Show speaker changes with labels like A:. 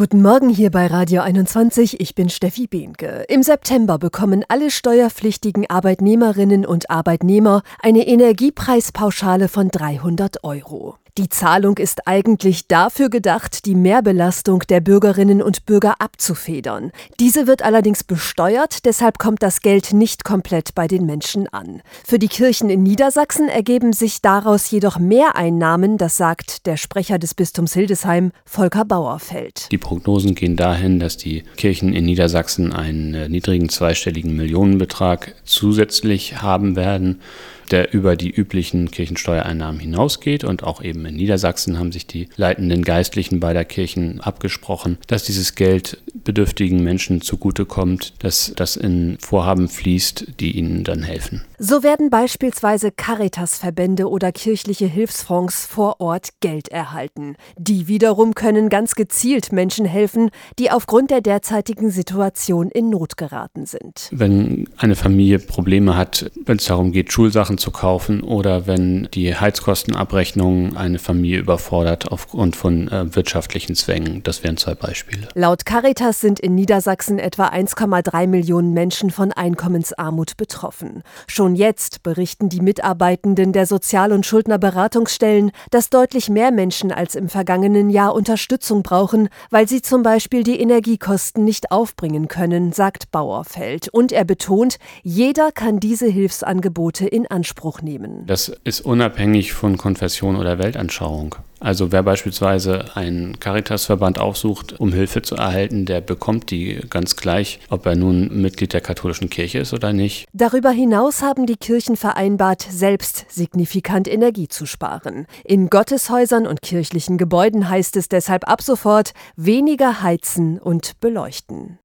A: Guten Morgen hier bei Radio 21, ich bin Steffi Behnke. Im September bekommen alle steuerpflichtigen Arbeitnehmerinnen und Arbeitnehmer eine Energiepreispauschale von 300 Euro. Die Zahlung ist eigentlich dafür gedacht, die Mehrbelastung der Bürgerinnen und Bürger abzufedern. Diese wird allerdings besteuert, deshalb kommt das Geld nicht komplett bei den Menschen an. Für die Kirchen in Niedersachsen ergeben sich daraus jedoch Mehreinnahmen, das sagt der Sprecher des Bistums Hildesheim, Volker Bauerfeld.
B: Die Prognosen gehen dahin, dass die Kirchen in Niedersachsen einen äh, niedrigen zweistelligen Millionenbetrag zusätzlich haben werden der über die üblichen Kirchensteuereinnahmen hinausgeht. Und auch eben in Niedersachsen haben sich die leitenden Geistlichen beider Kirchen abgesprochen, dass dieses Geld bedürftigen Menschen zugutekommt, dass das in Vorhaben fließt, die ihnen dann helfen.
A: So werden beispielsweise Caritas-Verbände oder kirchliche Hilfsfonds vor Ort Geld erhalten. Die wiederum können ganz gezielt Menschen helfen, die aufgrund der derzeitigen Situation in Not geraten sind.
B: Wenn eine Familie Probleme hat, wenn es darum geht, Schulsachen zu kaufen oder wenn die Heizkostenabrechnung eine Familie überfordert aufgrund von äh, wirtschaftlichen Zwängen. Das wären zwei Beispiele.
A: Laut Caritas sind in Niedersachsen etwa 1,3 Millionen Menschen von Einkommensarmut betroffen. Schon Schon jetzt berichten die Mitarbeitenden der Sozial- und Schuldnerberatungsstellen, dass deutlich mehr Menschen als im vergangenen Jahr Unterstützung brauchen, weil sie zum Beispiel die Energiekosten nicht aufbringen können, sagt Bauerfeld. Und er betont, jeder kann diese Hilfsangebote in Anspruch nehmen.
B: Das ist unabhängig von Konfession oder Weltanschauung. Also wer beispielsweise einen Caritasverband aufsucht, um Hilfe zu erhalten, der bekommt die ganz gleich, ob er nun Mitglied der katholischen Kirche ist oder nicht.
A: Darüber hinaus haben die Kirchen vereinbart, selbst signifikant Energie zu sparen. In Gotteshäusern und kirchlichen Gebäuden heißt es deshalb ab sofort weniger heizen und beleuchten.